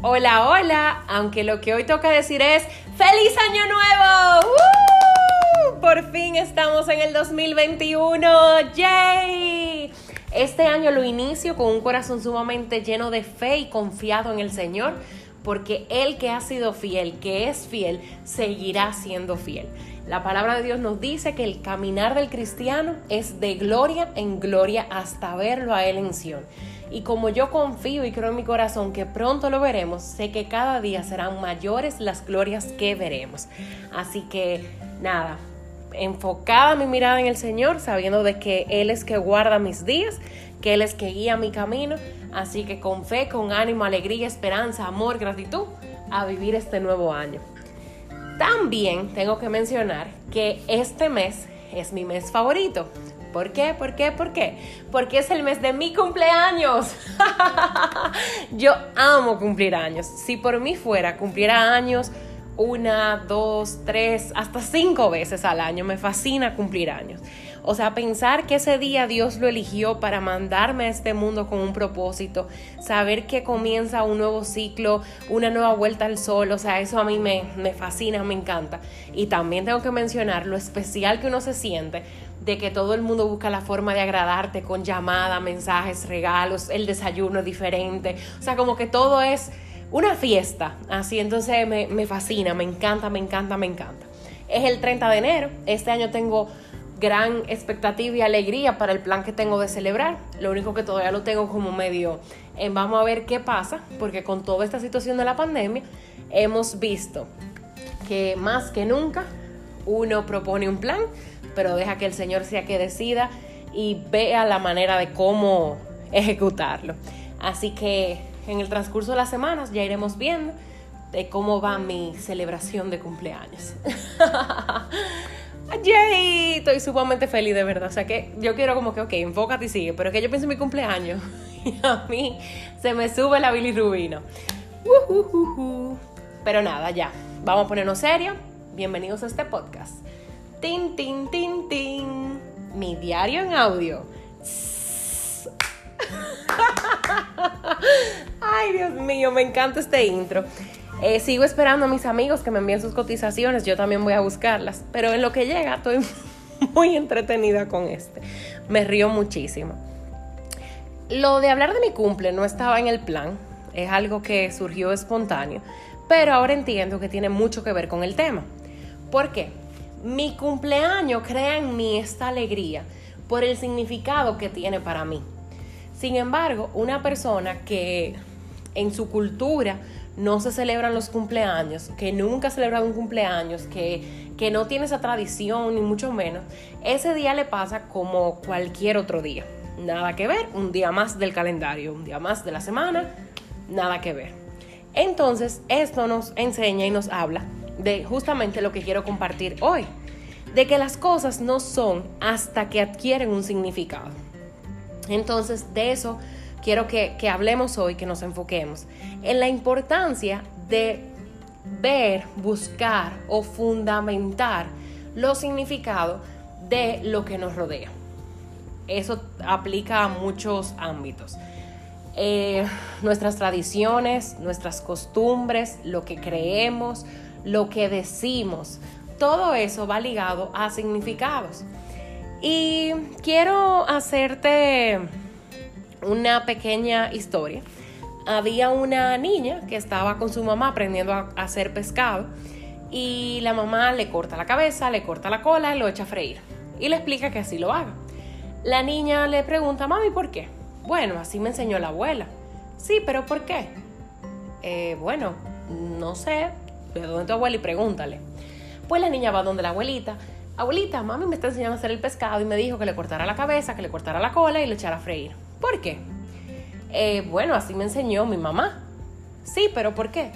Hola, hola, aunque lo que hoy toca decir es ¡Feliz Año Nuevo! ¡Uh! Por fin estamos en el 2021, ¡yay! Este año lo inicio con un corazón sumamente lleno de fe y confiado en el Señor, porque Él que ha sido fiel, que es fiel, seguirá siendo fiel. La palabra de Dios nos dice que el caminar del cristiano es de gloria en gloria hasta verlo a Él en. Y como yo confío y creo en mi corazón que pronto lo veremos, sé que cada día serán mayores las glorias que veremos. Así que nada, enfocada mi mirada en el Señor, sabiendo de que Él es que guarda mis días, que Él es que guía mi camino. Así que con fe, con ánimo, alegría, esperanza, amor, gratitud, a vivir este nuevo año. También tengo que mencionar que este mes es mi mes favorito. ¿Por qué? ¿Por qué? ¿Por qué? Porque es el mes de mi cumpleaños. Yo amo cumplir años. Si por mí fuera, cumpliera años una, dos, tres, hasta cinco veces al año. Me fascina cumplir años. O sea, pensar que ese día Dios lo eligió para mandarme a este mundo con un propósito, saber que comienza un nuevo ciclo, una nueva vuelta al sol, o sea, eso a mí me, me fascina, me encanta. Y también tengo que mencionar lo especial que uno se siente de que todo el mundo busca la forma de agradarte con llamada, mensajes, regalos, el desayuno diferente, o sea, como que todo es una fiesta, así entonces me, me fascina, me encanta, me encanta, me encanta. Es el 30 de enero, este año tengo gran expectativa y alegría para el plan que tengo de celebrar. Lo único que todavía lo tengo como medio en vamos a ver qué pasa, porque con toda esta situación de la pandemia hemos visto que más que nunca uno propone un plan, pero deja que el Señor sea que decida y vea la manera de cómo ejecutarlo. Así que en el transcurso de las semanas ya iremos viendo de cómo va mi celebración de cumpleaños. ¡Yay! Estoy sumamente feliz de verdad. O sea que yo quiero como que, ok, enfócate y sigue. Pero que yo pienso en mi cumpleaños y a mí se me sube la bilirrubina. Pero nada, ya. Vamos a ponernos serio. Bienvenidos a este podcast. Tin, tin, tin, tin. Mi diario en audio. Ay, Dios mío, me encanta este intro. Eh, sigo esperando a mis amigos que me envíen sus cotizaciones. Yo también voy a buscarlas. Pero en lo que llega, estoy muy entretenida con este. Me río muchísimo. Lo de hablar de mi cumple no estaba en el plan. Es algo que surgió espontáneo. Pero ahora entiendo que tiene mucho que ver con el tema. ¿Por qué? Mi cumpleaños crea en mí esta alegría por el significado que tiene para mí. Sin embargo, una persona que en su cultura no se celebran los cumpleaños, que nunca ha celebrado un cumpleaños, que, que no tiene esa tradición, ni mucho menos, ese día le pasa como cualquier otro día. Nada que ver, un día más del calendario, un día más de la semana, nada que ver. Entonces, esto nos enseña y nos habla de justamente lo que quiero compartir hoy, de que las cosas no son hasta que adquieren un significado. Entonces, de eso quiero que, que, hablemos hoy, que nos enfoquemos en la importancia de ver, buscar o fundamentar los significados de lo que nos rodea. Eso aplica a muchos ámbitos. Eh, nuestras tradiciones, nuestras costumbres, lo que creemos, lo que decimos, todo eso va ligado a significados. Y quiero hacerte una pequeña historia. Había una niña que estaba con su mamá aprendiendo a hacer pescado y la mamá le corta la cabeza, le corta la cola y lo echa a freír. Y le explica que así lo haga. La niña le pregunta, mami, ¿por qué? Bueno, así me enseñó la abuela. Sí, pero ¿por qué? Eh, bueno, no sé, de dónde tu abuela y pregúntale. Pues la niña va donde la abuelita. Abuelita, mami me está enseñando a hacer el pescado y me dijo que le cortara la cabeza, que le cortara la cola y le echara a freír. ¿Por qué? Eh, bueno, así me enseñó mi mamá. Sí, pero ¿por qué?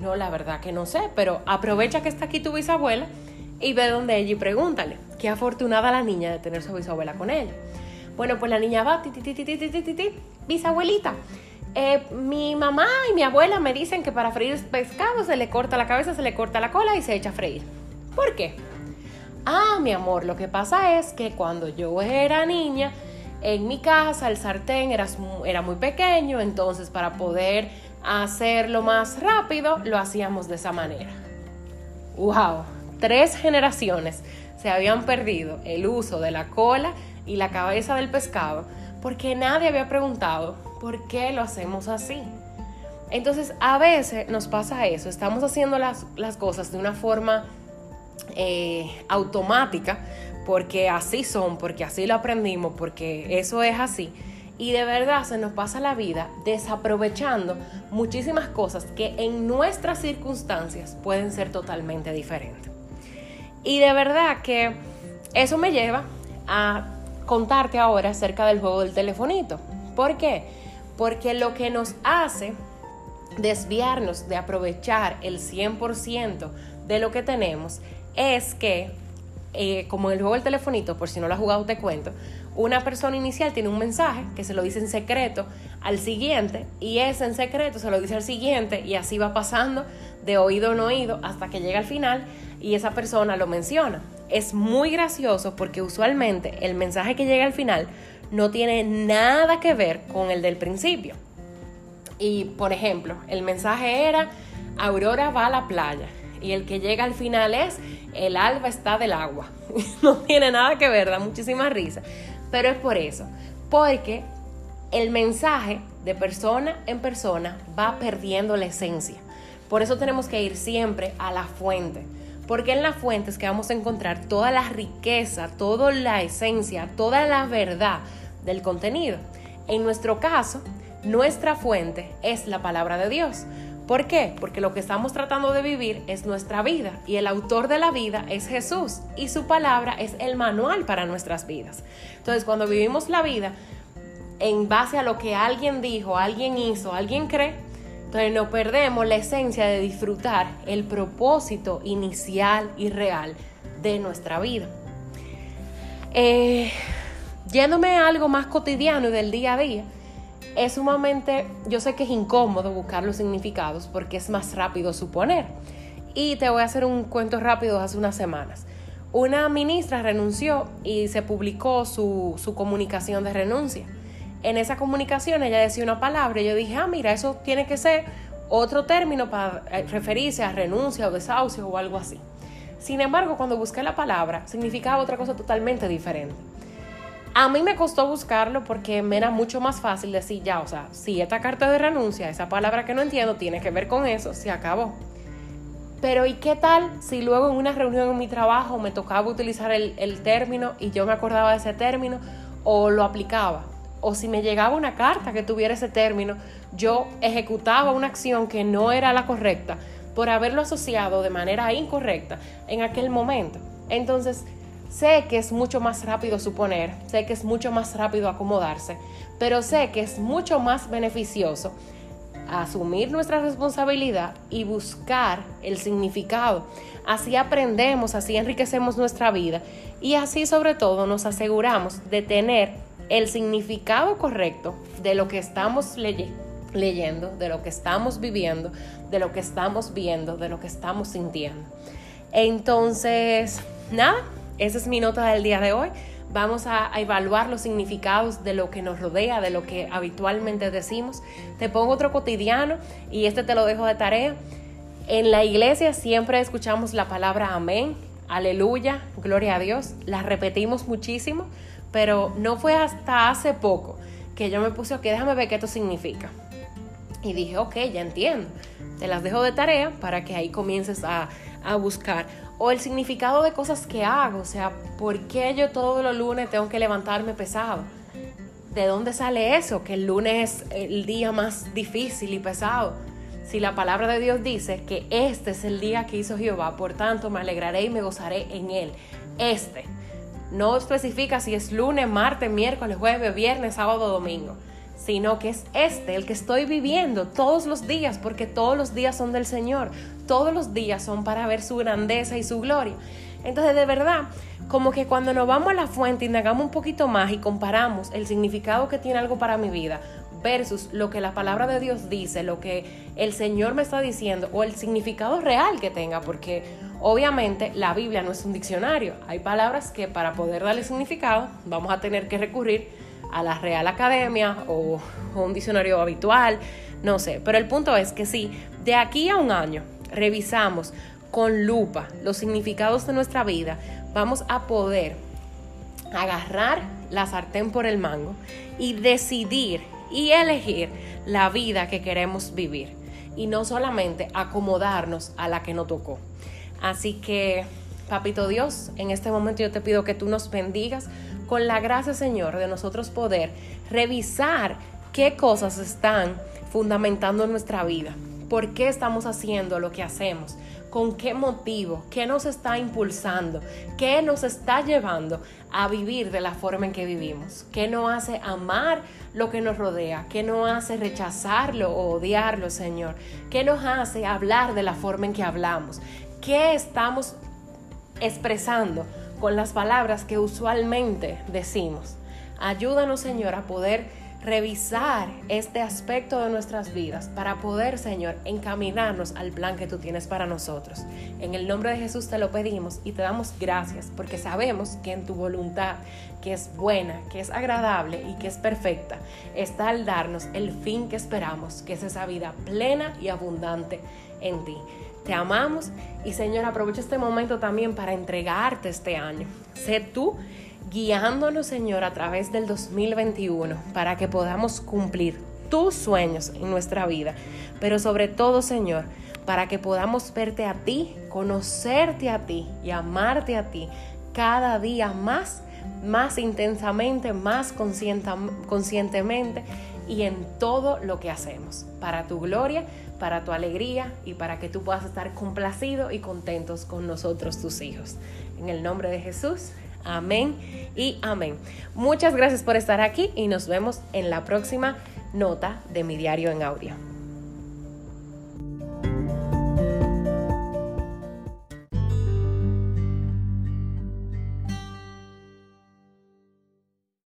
No, la verdad que no sé, pero aprovecha que está aquí tu bisabuela y ve donde ella y pregúntale. Qué afortunada la niña de tener su bisabuela con ella. Bueno, pues la niña va, ti, bisabuelita. Eh, mi mamá y mi abuela me dicen que para freír pescado se le corta la cabeza, se le corta la cola y se echa a freír. ¿Por qué? Ah, mi amor, lo que pasa es que cuando yo era niña, en mi casa el sartén era, era muy pequeño, entonces para poder hacerlo más rápido, lo hacíamos de esa manera. ¡Wow! Tres generaciones se habían perdido el uso de la cola y la cabeza del pescado porque nadie había preguntado por qué lo hacemos así. Entonces, a veces nos pasa eso, estamos haciendo las, cosas de una forma eh, automática, porque así son, porque así lo aprendimos, porque eso es así. Y de verdad se nos pasa la vida desaprovechando muchísimas cosas que en nuestras circunstancias pueden ser totalmente diferentes. Y de verdad que eso me lleva a contarte ahora acerca del juego del telefonito. ¿Por qué? Porque lo que nos hace desviarnos de aprovechar el 100% de lo que tenemos es que, eh, como en el juego del telefonito, por si no lo has jugado te cuento, una persona inicial tiene un mensaje que se lo dice en secreto al siguiente y ese en secreto se lo dice al siguiente y así va pasando de oído en oído hasta que llega al final y esa persona lo menciona. Es muy gracioso porque usualmente el mensaje que llega al final no tiene nada que ver con el del principio. Y por ejemplo, el mensaje era Aurora va a la playa y el que llega al final es el alba está del agua. no tiene nada que ver, da muchísima risa. Pero es por eso, porque el mensaje de persona en persona va perdiendo la esencia. Por eso tenemos que ir siempre a la fuente. Porque en la fuente es que vamos a encontrar toda la riqueza, toda la esencia, toda la verdad del contenido. En nuestro caso, nuestra fuente es la palabra de Dios. ¿Por qué? Porque lo que estamos tratando de vivir es nuestra vida y el autor de la vida es Jesús y su palabra es el manual para nuestras vidas. Entonces, cuando vivimos la vida en base a lo que alguien dijo, alguien hizo, alguien cree, entonces no perdemos la esencia de disfrutar el propósito inicial y real de nuestra vida. Eh, yéndome a algo más cotidiano y del día a día, es sumamente, yo sé que es incómodo buscar los significados porque es más rápido suponer. Y te voy a hacer un cuento rápido hace unas semanas. Una ministra renunció y se publicó su, su comunicación de renuncia. En esa comunicación ella decía una palabra y yo dije, ah, mira, eso tiene que ser otro término para eh, referirse a renuncia o desahucio o algo así. Sin embargo, cuando busqué la palabra, significaba otra cosa totalmente diferente. A mí me costó buscarlo porque me era mucho más fácil decir ya, o sea, si esta carta de renuncia, esa palabra que no entiendo, tiene que ver con eso, se acabó. Pero ¿y qué tal si luego en una reunión en mi trabajo me tocaba utilizar el, el término y yo me acordaba de ese término o lo aplicaba? O si me llegaba una carta que tuviera ese término, yo ejecutaba una acción que no era la correcta por haberlo asociado de manera incorrecta en aquel momento. Entonces, Sé que es mucho más rápido suponer, sé que es mucho más rápido acomodarse, pero sé que es mucho más beneficioso asumir nuestra responsabilidad y buscar el significado. Así aprendemos, así enriquecemos nuestra vida y así sobre todo nos aseguramos de tener el significado correcto de lo que estamos leyendo, de lo que estamos viviendo, de lo que estamos viendo, de lo que estamos sintiendo. Entonces, nada, esa es mi nota del día de hoy. Vamos a, evaluar los significados de lo que nos rodea, de lo que habitualmente decimos. Te pongo otro cotidiano y este te lo dejo de tarea. En la iglesia siempre escuchamos la palabra amén, aleluya, gloria a Dios. La repetimos muchísimo, pero no fue hasta hace poco que yo me puse, ok, déjame ver qué esto significa. Y dije, ok, ya entiendo. Te las dejo de tarea para que ahí comiences a, a buscar o el significado de cosas que hago, o sea, ¿por qué yo todos los lunes tengo que levantarme pesado? ¿De dónde sale eso? Que el lunes es el día más difícil y pesado. Si la palabra de Dios dice que este es el día que hizo Jehová, por tanto me alegraré y me gozaré en él. Este. No especifica si es lunes, martes, miércoles, jueves, viernes, sábado domingo sino que es este, el que estoy viviendo todos los días, porque todos los días son del Señor, todos los días son para ver su grandeza y su gloria. Entonces, de verdad, como que cuando nos vamos a la fuente, y indagamos un poquito más y comparamos el significado que tiene algo para mi vida versus lo que la palabra de Dios dice, lo que el Señor me está diciendo o el significado real que tenga, porque obviamente la Biblia no es un diccionario. Hay palabras que para poder darle significado vamos a tener que recurrir a la Real Academia o, un diccionario habitual, no sé. Pero el punto es que si de aquí a un año revisamos con lupa los significados de nuestra vida, vamos a poder agarrar la sartén por el mango y decidir y elegir la vida que queremos vivir y no solamente acomodarnos a la que nos tocó. Así que, Papito Dios, en este momento yo te pido que tú nos bendigas con la gracia, Señor, de nosotros poder revisar qué cosas están fundamentando nuestra vida, por qué estamos haciendo lo que hacemos, con qué motivo, qué nos está impulsando, qué nos está llevando a vivir de la forma en que vivimos, qué nos hace amar lo que nos rodea, qué nos hace rechazarlo o odiarlo, Señor, qué nos hace hablar de la forma en que hablamos, qué estamos expresando con las palabras que usualmente decimos. Ayúdanos, Señor, a poder revisar este aspecto de nuestras vidas para poder, Señor, encaminarnos al plan que tú tienes para nosotros. En el nombre de Jesús te lo pedimos y te damos gracias porque sabemos que en tu voluntad, que es buena, que es agradable y que es perfecta, está al darnos el fin que esperamos, que es esa vida plena y abundante en ti. Te amamos y Señor, aprovecha este momento también para entregarte este año. Sé tú guiándonos, Señor, a través del 2021 para que podamos cumplir tus sueños en nuestra vida, pero sobre todo, Señor, para que podamos verte a ti, conocerte a ti y amarte a ti cada día más, más intensamente, más conscientemente y en todo lo que hacemos, para tu gloria, para tu alegría y para que tú puedas estar complacido y contentos con nosotros, tus hijos. En el nombre de Jesús, Amén y amén. Muchas gracias por estar aquí y nos vemos en la próxima nota de mi diario en audio.